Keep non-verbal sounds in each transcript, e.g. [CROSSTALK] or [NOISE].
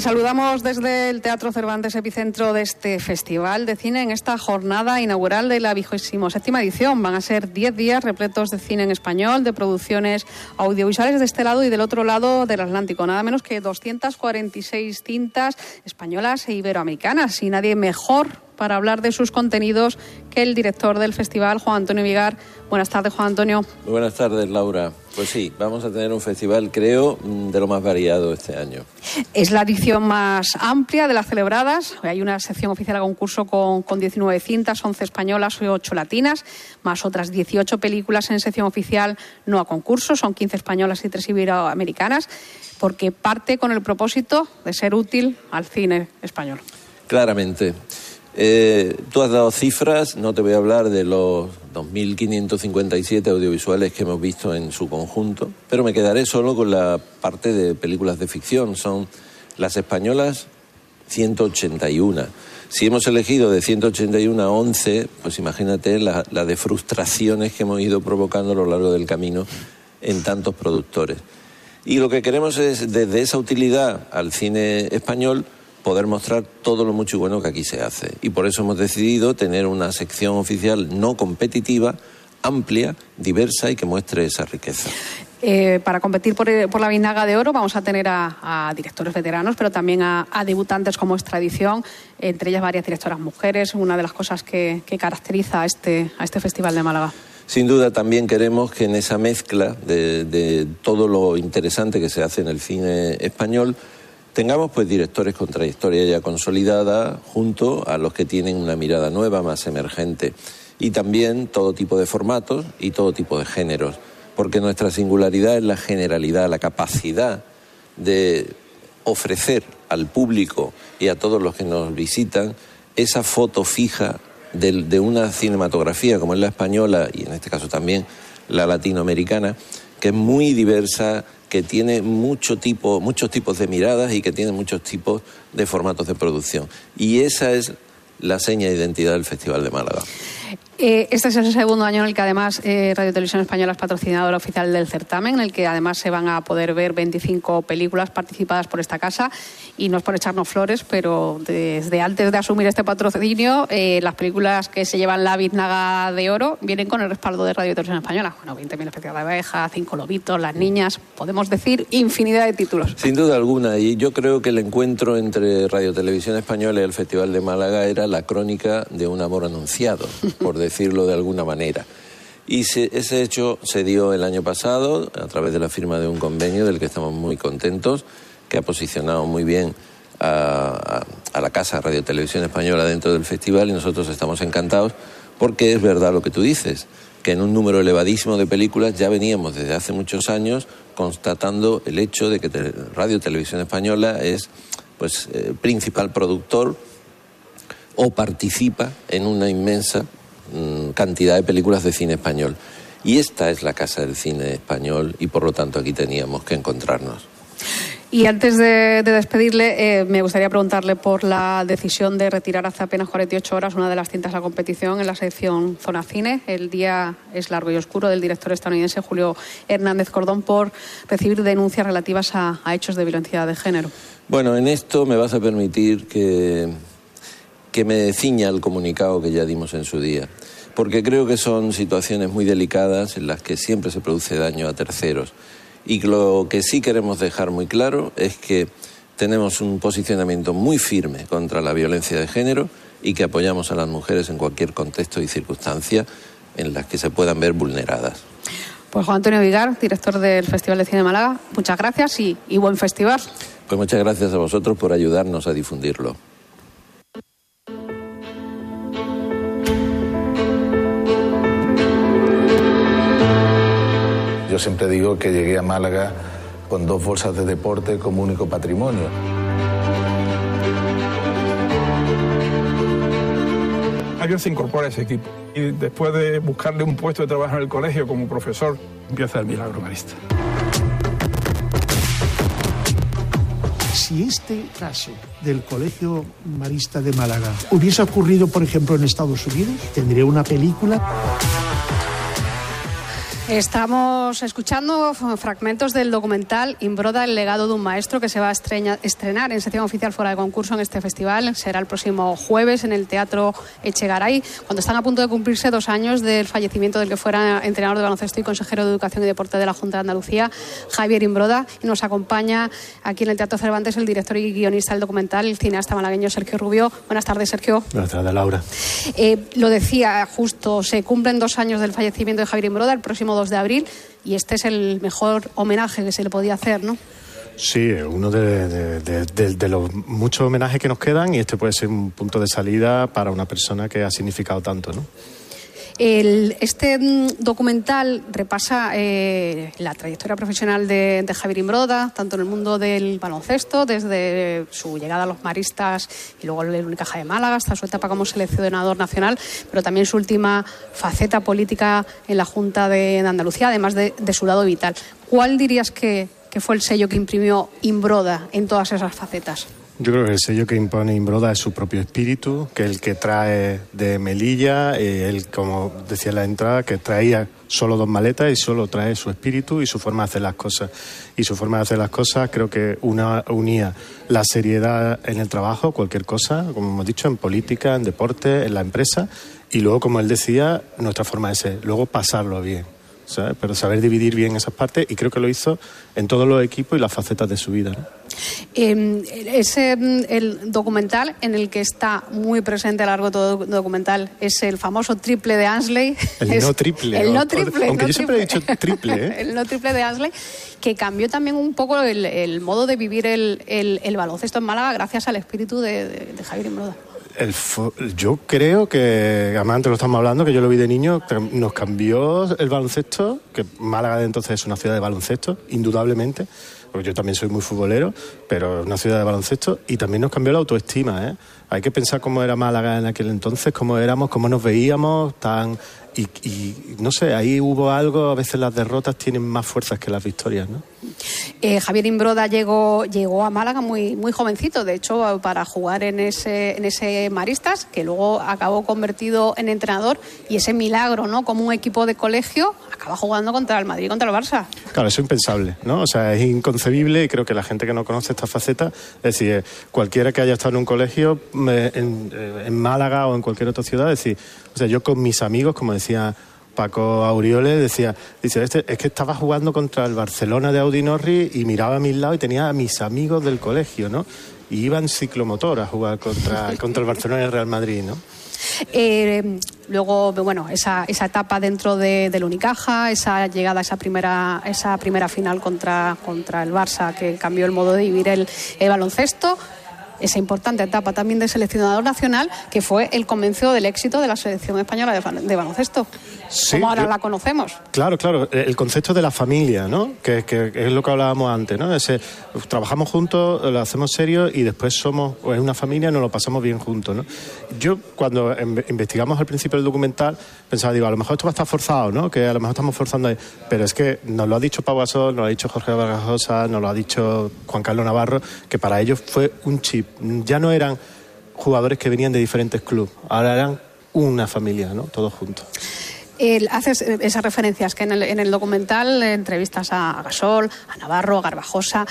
Saludamos desde el Teatro Cervantes, epicentro de este festival de cine, en esta jornada inaugural de la vigésimo séptima edición. Van a ser 10 días repletos de cine en español, de producciones audiovisuales de este lado y del otro lado del Atlántico. Nada menos que 246 cintas españolas e iberoamericanas. Y nadie mejor para hablar de sus contenidos que el director del festival, Juan Antonio Vigar. Buenas tardes, Juan Antonio. Muy buenas tardes, Laura. Pues sí, vamos a tener un festival, creo, mm, de lo más variado este año. Es la edición más amplia de las celebradas. Hay una sección oficial a concurso con, con 19 cintas, 11 españolas y 8 latinas, más otras 18 películas en sección oficial no a concurso. Son 15 españolas y 3 iberoamericanas, porque parte con el propósito de ser útil al cine español. Claramente. Eh, tú has dado cifras, no te voy a hablar de los 2.557 audiovisuales que hemos visto en su conjunto, pero me quedaré solo con la parte de películas de ficción. Son las españolas 181. Si hemos elegido de 181 a 11, pues imagínate la, la de frustraciones que hemos ido provocando a lo largo del camino en tantos productores. Y lo que queremos es, desde esa utilidad al cine español, poder mostrar todo lo mucho y bueno que aquí se hace. Y por eso hemos decidido tener una sección oficial no competitiva, amplia, diversa y que muestre esa riqueza. Eh, para competir por, por, la Vinaga de Oro vamos a tener a, a directores veteranos, pero también a, a, debutantes como es tradición, entre ellas varias directoras mujeres, una de las cosas que, que caracteriza a este, a este Festival de Málaga. Sin duda también queremos que en esa mezcla de, de todo lo interesante que se hace en el cine español, tengamos pues directores con trayectoria ya consolidada junto a los que tienen una mirada nueva, más emergente. Y también todo tipo de formatos y todo tipo de géneros, porque nuestra singularidad es la generalidad, la capacidad de ofrecer al público y a todos los que nos visitan esa foto fija de, de una cinematografía como es la española y en este caso también la latinoamericana, que es muy diversa, que tiene mucho tipo, muchos tipos de miradas y que tiene muchos tipos de formatos de producción. Y esa es la seña de identidad del Festival de Málaga. Eh, este es el segundo año en el que además eh, Radio Televisión Española es patrocinadora oficial del certamen, en el que además se van a poder ver 25 películas participadas por esta casa y no es por echarnos flores, pero desde antes de asumir este patrocinio, eh, las películas que se llevan la biznaga de oro vienen con el respaldo de Radio Televisión Española. Bueno, 20.000 especial de abeja, Cinco Lobitos, Las Niñas, podemos decir infinidad de títulos. Sin duda alguna, y yo creo que el encuentro entre Radio Televisión Española y el Festival de Málaga era la crónica de un amor anunciado, [LAUGHS] por decirlo de alguna manera. Y se, ese hecho se dio el año pasado a través de la firma de un convenio del que estamos muy contentos, que ha posicionado muy bien a, a, la Casa Radio Televisión Española dentro del festival y nosotros estamos encantados porque es verdad lo que tú dices, que en un número elevadísimo de películas ya veníamos desde hace muchos años constatando el hecho de que Radio Televisión Española es pues el principal productor o participa en una inmensa mmm, cantidad de películas de cine español. Y esta es la casa del cine español y por lo tanto aquí teníamos que encontrarnos. Y antes de, de despedirle, eh, me gustaría preguntarle por la decisión de retirar hace apenas 48 horas una de las cintas a competición en la sección Zona Cine. El día es largo y oscuro del director estadounidense Julio Hernández Cordón por recibir denuncias relativas a, a hechos de violencia de género. Bueno, en esto me vas a permitir que, que me ciña el comunicado que ya dimos en su día, porque creo que son situaciones muy delicadas en las que siempre se produce daño a terceros. Y lo que sí queremos dejar muy claro es que tenemos un posicionamiento muy firme contra la violencia de género y que apoyamos a las mujeres en cualquier contexto y circunstancia en las que se puedan ver vulneradas. Pues Juan Antonio Vigar, director del Festival de Cine de Málaga, muchas gracias y, y buen festival. Pues muchas gracias a vosotros por ayudarnos a difundirlo. Yo siempre digo que llegué a Málaga con dos bolsas de deporte como único patrimonio. Javier se incorpora a ese equipo y después de buscarle un puesto de trabajo en el colegio como profesor, empieza el milagro marista. Si este caso del Colegio Marista de Málaga hubiese ocurrido, por ejemplo, en Estados Unidos, tendría una película Estamos escuchando fragmentos del documental Imbroda, el legado de un maestro que se va a estrenar en sección oficial fuera de concurso en este festival. Será el próximo jueves en el Teatro Echegaray, cuando están a punto de cumplirse dos años del fallecimiento del que fuera entrenador de baloncesto y consejero de Educación y Deporte de la Junta de Andalucía, Javier Imbroda. Y nos acompaña aquí en el Teatro Cervantes el director y guionista del documental, el cineasta malagueño Sergio Rubio. Buenas tardes, Sergio. Buenas tardes, Laura. Eh, lo decía justo, se cumplen dos años del fallecimiento de Javier Imbroda el próximo 2 de abril y este es el mejor homenaje que se le podía hacer, ¿no? Sí, uno de, los muchos homenajes que nos quedan y este puede ser un punto de salida para una persona que ha significado tanto, ¿no? Este mm, documental repasa eh, la trayectoria profesional de, Javier Imbroda, tanto en el mundo del baloncesto, desde su llegada a los maristas y luego el Unicaja de Málaga, hasta su etapa como seleccionador nacional, pero también su última faceta política en la Junta de, Andalucía, además de, su lado vital. ¿Cuál dirías que fue el sello que imprimió Imbroda en todas esas facetas? Yo creo que el sello que impone Imbroda es su propio espíritu, que es el que trae de Melilla, él, como decía en la entrada, que traía solo dos maletas y solo trae su espíritu y su forma de hacer las cosas. Y su forma de hacer las cosas creo que una, unía la seriedad en el trabajo, cualquier cosa, como hemos dicho, en política, en deporte, en la empresa, y luego, como él decía, nuestra forma de ser, luego pasarlo bien. Pero saber dividir bien esas partes y creo que lo hizo en todos los equipos y las facetas de su vida. ¿no? Eh, es el documental en el que está muy presente a lo largo de todo el documental es el famoso triple de Ansley. El no triple. El no triple. Aunque yo siempre he dicho triple. ¿eh? [LAUGHS] el no triple de Ansley, que cambió también un poco el, modo de vivir el, baloncesto en Málaga gracias al espíritu de, de Javier Imbroda yo creo que, además antes lo estamos hablando, que yo lo vi de niño, nos cambió el baloncesto, que Málaga de entonces es una ciudad de baloncesto, indudablemente, porque yo también soy muy futbolero, pero es una ciudad de baloncesto, y también nos cambió la autoestima, ¿eh? Hay que pensar cómo era Málaga en aquel entonces, cómo éramos, cómo nos veíamos, tan... Y, y no sé, ahí hubo algo, a veces las derrotas tienen más fuerzas que las victorias, ¿no? Eh, Javier Imbroda llegó, llegó a Málaga muy, muy jovencito, de hecho, para jugar en ese, en ese Maristas, que luego acabó convertido en entrenador, y ese milagro, ¿no? Como un equipo de colegio acaba jugando contra el Madrid contra el Barça. Claro, es impensable, ¿no? O sea, es inconcebible y creo que la gente que no conoce esta faceta, es decir, cualquiera que haya estado en un colegio en, en Málaga o en cualquier otra ciudad, es decir, o sea, yo con mis amigos, como decía Paco Aureoles decía, dice, este, es que estaba jugando contra el Barcelona de Audi Norri y miraba a mis lados y tenía a mis amigos del colegio, ¿no? Y iba en ciclomotor a jugar contra, [LAUGHS] contra el Barcelona y el Real Madrid, ¿no? Eh, luego, bueno, esa, esa etapa dentro de, del Unicaja, esa llegada a esa primera, esa primera final contra, contra el Barça que cambió el modo de vivir el baloncesto esa importante etapa también de seleccionador nacional, que fue el convencido del éxito de la selección española de, baloncesto, como ahora la conocemos. Claro, claro, el concepto de la familia, ¿no? Que, es lo que hablábamos antes, ¿no? Ese, trabajamos juntos, lo hacemos serio y después somos es una familia, nos lo pasamos bien juntos, ¿no? Yo cuando investigamos al principio del documental pensaba, digo, a lo mejor esto va a estar forzado, ¿no? Que a lo mejor estamos forzando ahí. Pero es que nos lo ha dicho Pau Gasol, nos lo ha dicho Jorge Vargas nos lo ha dicho Juan Carlos Navarro, que para ellos fue un chip. Ya no eran jugadores que venían de diferentes clubes, ahora eran una familia, ¿no? Todos juntos. haces esas referencias que en el, en el documental entrevistas a Gasol, a Navarro, a Garbajosa.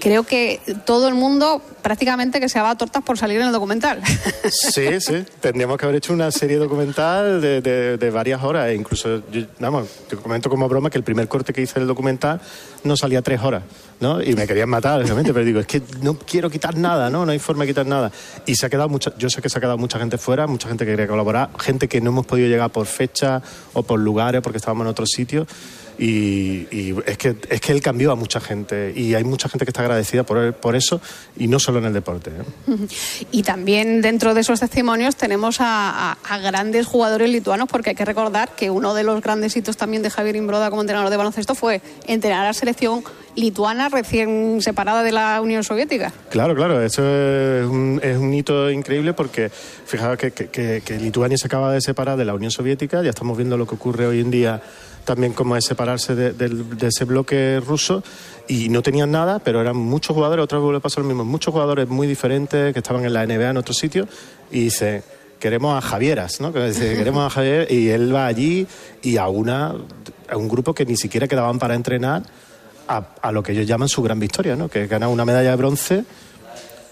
Creo que todo el mundo prácticamente que se va a tortas por salir en el documental. Sí, sí. Tendríamos que haber hecho una serie documental de, de, varias horas. E incluso, vamos, te comento como broma que el primer corte que hice del documental no salía tres horas, ¿no? Y me querían matar, obviamente, pero digo, es que no quiero quitar nada, ¿no? No hay forma de quitar nada. Y se ha quedado mucha, yo sé que se ha quedado mucha gente fuera, mucha gente que quería colaborar, gente que no hemos podido llegar por fecha o por lugares porque estábamos en otros sitios. Y, es, que, es que él cambió a mucha gente y hay mucha gente que está agradecida por, por eso y no solo en el deporte. ¿eh? [LAUGHS] Y también dentro de esos testimonios tenemos a, grandes jugadores lituanos porque hay que recordar que uno de los grandes hitos también de Javier Imbroda como entrenador de baloncesto fue entrenar a la selección lituana recién separada de la Unión Soviética. Claro, claro, eso es un, es un hito increíble porque fijaos que, que, que Lituania se acaba de separar de la Unión Soviética, ya estamos viendo lo que ocurre hoy en día también como es separarse de, ese bloque ruso y no tenían nada, pero eran muchos jugadores, otra vez le pasó lo mismo, muchos jugadores muy diferentes que estaban en la NBA en otros sitios y dice, queremos a Javieras, ¿no? [LAUGHS] Queremos a Javier y él va allí y a una a un grupo que ni siquiera quedaban para entrenar a, a lo que ellos llaman su gran victoria, ¿no? Que es ganar una medalla de bronce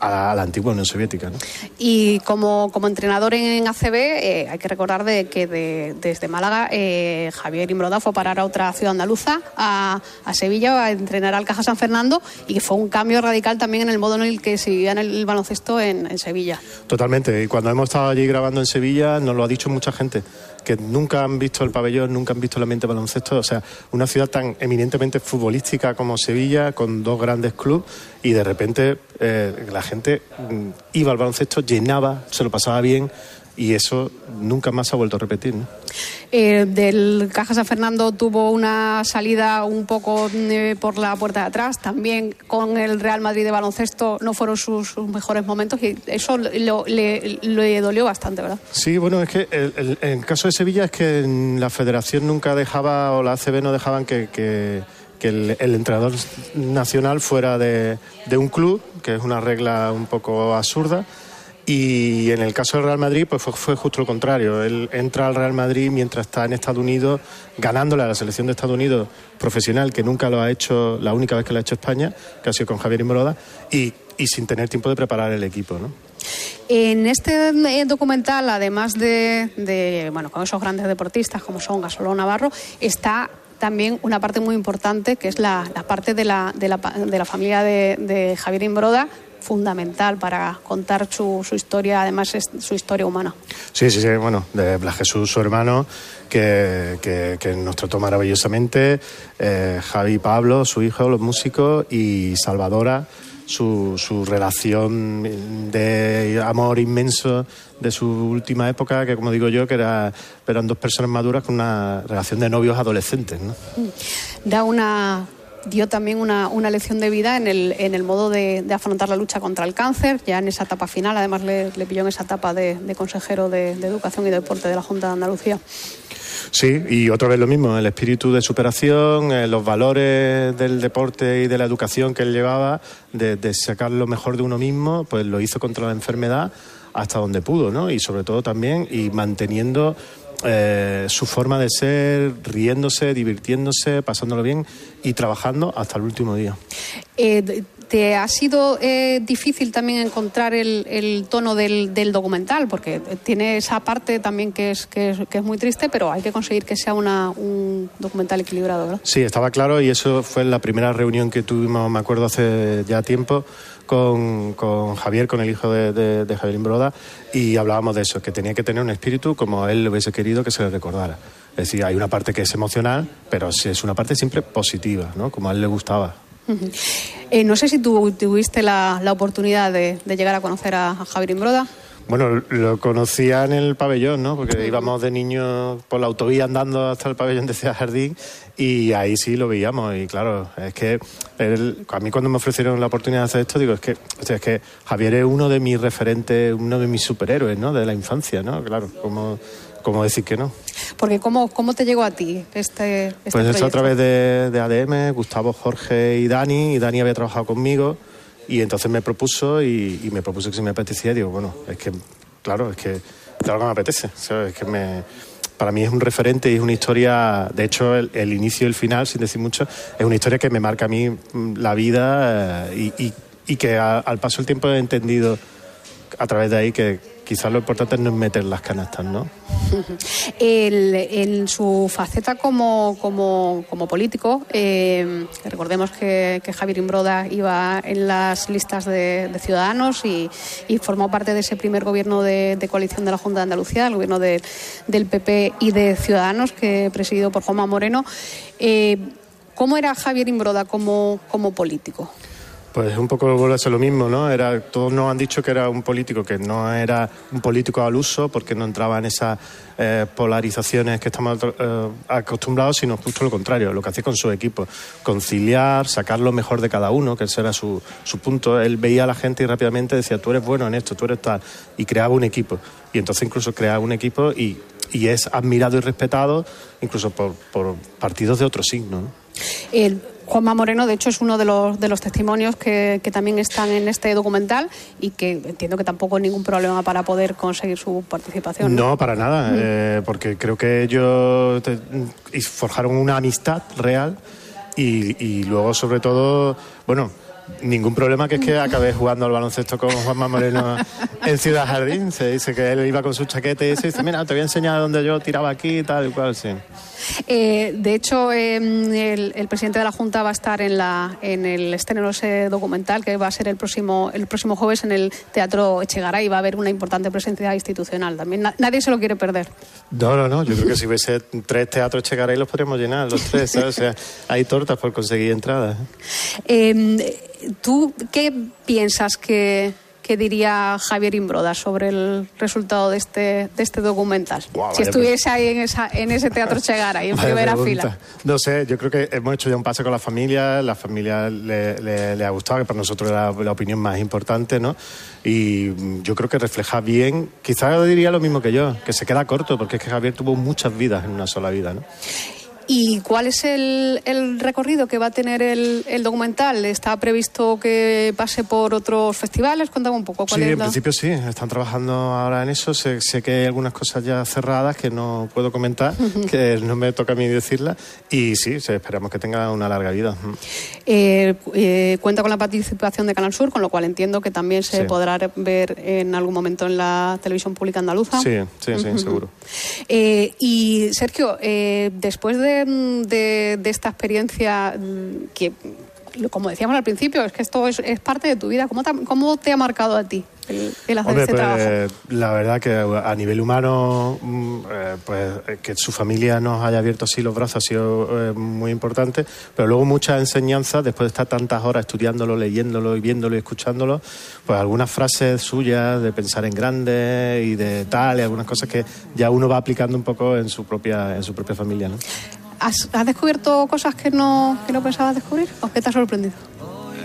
a la antigua Unión Soviética. ¿no? Y como, como entrenador en ACB, eh, hay que recordar de que de- desde Málaga eh, Javier Imbroda fue a parar a otra ciudad andaluza, a, a Sevilla, a entrenar al Caja San Fernando, y que fue un cambio radical también en el modo en el que se vivía en el baloncesto en, en Sevilla. Totalmente. Y cuando hemos estado allí grabando en Sevilla, nos lo ha dicho mucha gente, que nunca han visto el pabellón, nunca han visto el ambiente baloncesto. O sea, una ciudad tan eminentemente futbolística como Sevilla, con dos grandes clubes, y de repente eh, la gente mm, iba al baloncesto, llenaba, se lo pasaba bien, y eso nunca más ha vuelto a repetir. ¿no? Eh, del Caja San Fernando tuvo una salida un poco eh, por la puerta de atrás. También con el Real Madrid de baloncesto no fueron sus, sus mejores momentos y eso lo- le, le dolió bastante, ¿verdad? Sí, bueno, es que el, el- en el caso de Sevilla es que la federación nunca dejaba, o la ACB no dejaban que, que- que el, el entrenador nacional fuera de, de un club, que es una regla un poco absurda. Y en el caso del Real Madrid, pues fue, fue justo lo contrario. Él entra al Real Madrid mientras está en Estados Unidos, ganándole a la selección de Estados Unidos profesional, que nunca lo ha hecho, la única vez que lo ha hecho España, que ha sido con Javier Imbroda, y, sin tener tiempo de preparar el equipo, ¿no? En este eh, documental, además de, de, bueno, con esos grandes deportistas como son Gasoló Navarro, está también una parte muy importante que es la, parte de la, de la, de la familia de, de Javier Imbroda, fundamental para contar su, su historia, además es su historia humana. Sí, sí, sí, bueno, de Blas Jesús, su hermano, que, que- que nos trató maravillosamente, eh, Javi Pablo, su hijo, los músicos, y Salvadora, su, su relación de amor inmenso de su última época, que como digo yo, que era, eran dos personas maduras con una relación de novios adolescentes, ¿no? Da una dio también una, una lección de vida en el, en el modo de, de afrontar la lucha contra el cáncer, ya en esa etapa final, además le, le pilló en esa etapa de, de consejero de, de Educación y Deporte de la Junta de Andalucía. Sí, y otra vez lo mismo, el espíritu de superación, eh, los valores del deporte y de la educación que él llevaba, de, de sacar lo mejor de uno mismo, pues lo hizo contra la enfermedad hasta donde pudo, ¿no? Y sobre todo también, y manteniendo eh, su forma de ser, riéndose, divirtiéndose, pasándolo bien y trabajando hasta el último día. Eh, ¿Te ha sido eh, difícil también encontrar el, tono del, documental? Porque tiene esa parte también que es, que, es, que es muy triste, pero hay que conseguir que sea una, un documental equilibrado, ¿verdad? Sí, estaba claro y eso fue la primera reunión que tuvimos, me acuerdo, hace ya tiempo con, Javier, con el hijo de, Javier Imbroda, y hablábamos de eso, que tenía que tener un espíritu como él le hubiese querido que se le recordara. Es decir, hay una parte que es emocional, pero es una parte siempre positiva, ¿no? Como a él le gustaba. Eh, no sé si tú tuviste la, oportunidad de, llegar a conocer a, a Javier Imbroda. Bueno, lo conocía en el pabellón, ¿no? Porque íbamos de niños por la autovía andando hasta el pabellón de Ciudad Jardín y ahí sí lo veíamos. Y claro, es que él- a mí cuando me ofrecieron la oportunidad de hacer esto, digo, es que, o sea, es que Javier es uno de mis referentes, uno de mis superhéroes, ¿no? De la infancia, ¿no? Claro, ¿cómo, cómo decir que no? Porque ¿cómo, cómo te llegó a ti este, este Pues esto a proyecto? través de, de ADM, Gustavo, Jorge y Dani, y Dani había trabajado conmigo, y entonces me propuso, y, y me propuso que si me apetecía, digo, bueno, es que, claro, es que, claro que me apetece, ¿sabes? Es que me, para mí es un referente y es una historia, de hecho, el, el inicio y el final, sin decir mucho, es una historia que me marca a mí mm, la vida eh, y, y- y que a- al paso del tiempo he entendido a través de ahí que quizás lo importante no es meter las canastas, ¿no? [LAUGHS] El- en su faceta como, como, como político, eh, recordemos que, Javier Imbroda iba en las listas de, Ciudadanos y, y formó parte de ese primer gobierno de, coalición de la Junta de Andalucía, el gobierno de- del PP y de Ciudadanos, que presidido por Juanma Moreno. Eh, ¿Cómo era Javier Imbroda como político? Pues un poco vuelve a ser lo mismo, ¿no? Era, todos nos han dicho que era un político que no era un político al uso porque no entraba en esas eh, polarizaciones que estamos eh, acostumbrados, sino justo lo contrario, lo que hacía con su equipo, conciliar, sacar lo mejor de cada uno, que ese era su, su punto. Él veía a la gente y rápidamente decía, tú eres bueno en esto, tú eres tal, y creaba un equipo. Y entonces incluso creaba un equipo y, y es admirado y respetado incluso por, por partidos de otro signo, Juanma Moreno, de hecho, es uno de los, de los testimonios que, que también están en este documental y que entiendo que tampoco hay ningún problema para poder conseguir su participación. No, para nada, eh, porque creo que ellos forjaron una amistad real y, y luego, sobre todo, bueno, ningún problema que es que acabé jugando al baloncesto con Juanma Moreno en Ciudad Jardín. Se dice que él iba con su chaqueta y se dice, mira, te voy a enseñar dónde yo tiraba aquí y tal y cual, sí. Eh, de hecho, eh, el, el presidente de la Junta va a estar en, la, en el estreno ese documental que va a ser el próximo, el próximo jueves en el Teatro Echegaray y va a haber una importante presencia institucional. También na- nadie se lo quiere perder. No, no, no, yo creo que si hubiese tres teatros Chegaray los podríamos llenar, los tres, ¿sabes? O sea, hay tortas por conseguir entradas. Eh, ¿Tú qué piensas que, que diría Javier Imbroda sobre el resultado de este, de este documental? Guau, si estuviese ahí en, esa, en ese Teatro Echegaray, en Vaya primera pregunta. fila. No sé, yo creo que hemos hecho ya un pase con la familia, la familia le, le- le ha gustado, que para nosotros era la opinión más importante, ¿no? Y yo creo que refleja bien, quizás diría lo mismo que yo, que se queda corto, porque es que Javier tuvo muchas vidas en una sola vida, ¿no? ¿Y cuál es el, el recorrido que va a tener el, el documental? ¿Está previsto que pase por otros festivales? Cuéntame un poco. ¿cuál Sí, es en la- principio sí, están trabajando ahora en eso. Sé, sé que hay algunas cosas ya cerradas que no puedo comentar, que no me toca a mí decirlas. Y sí, esperamos que tenga una larga vida. Eh, eh, cuenta con la participación de Canal Sur, con lo cual entiendo que también se Sí. podrá ver en algún momento en la televisión pública andaluza. Sí, sí, sí, seguro. Eh, y Sergio, eh, después de, de- de esta experiencia mm, que, como decíamos al principio, es que esto es, es parte de tu vida, ¿cómo te, ha- cómo te ha marcado a ti el, el hacer Hombre, este pues, trabajo? la verdad que a nivel humano, mm, eh, pues eh, que su familia nos haya abierto así los brazos ha sido eh, muy importante, pero luego muchas enseñanzas, después de estar tantas horas estudiándolo, leyéndolo y viéndolo y escuchándolo, pues algunas frases suyas de pensar en grande y de tal, y algunas cosas que ya uno va aplicando un poco en su propia, en su propia familia, ¿no? ¿Has, descubierto cosas que no, que no pensabas descubrir o que te ha sorprendido?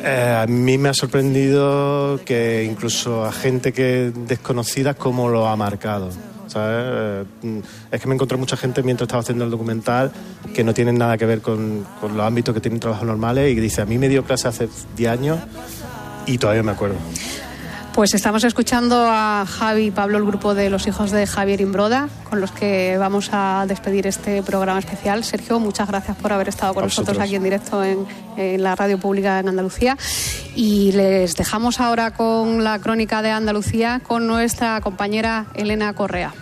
Eh, a mí me ha sorprendido que incluso a gente que desconocida cómo lo ha marcado. ¿sabes? Eh, es que me encontré mucha gente mientras estaba haciendo el documental que no tienen nada que ver con, con los ámbitos que tienen trabajos normales y que dice, a mí me dio clase hace 10 años y todavía me acuerdo. Pues estamos escuchando a Javi y Pablo, el grupo de los hijos de Javier Imbroda, con los que vamos a despedir este programa especial. Sergio, muchas gracias por haber estado con A nosotros vosotros. aquí en directo en, en la radio pública en Andalucía. Y les dejamos ahora con la crónica de Andalucía con nuestra compañera Elena Correa.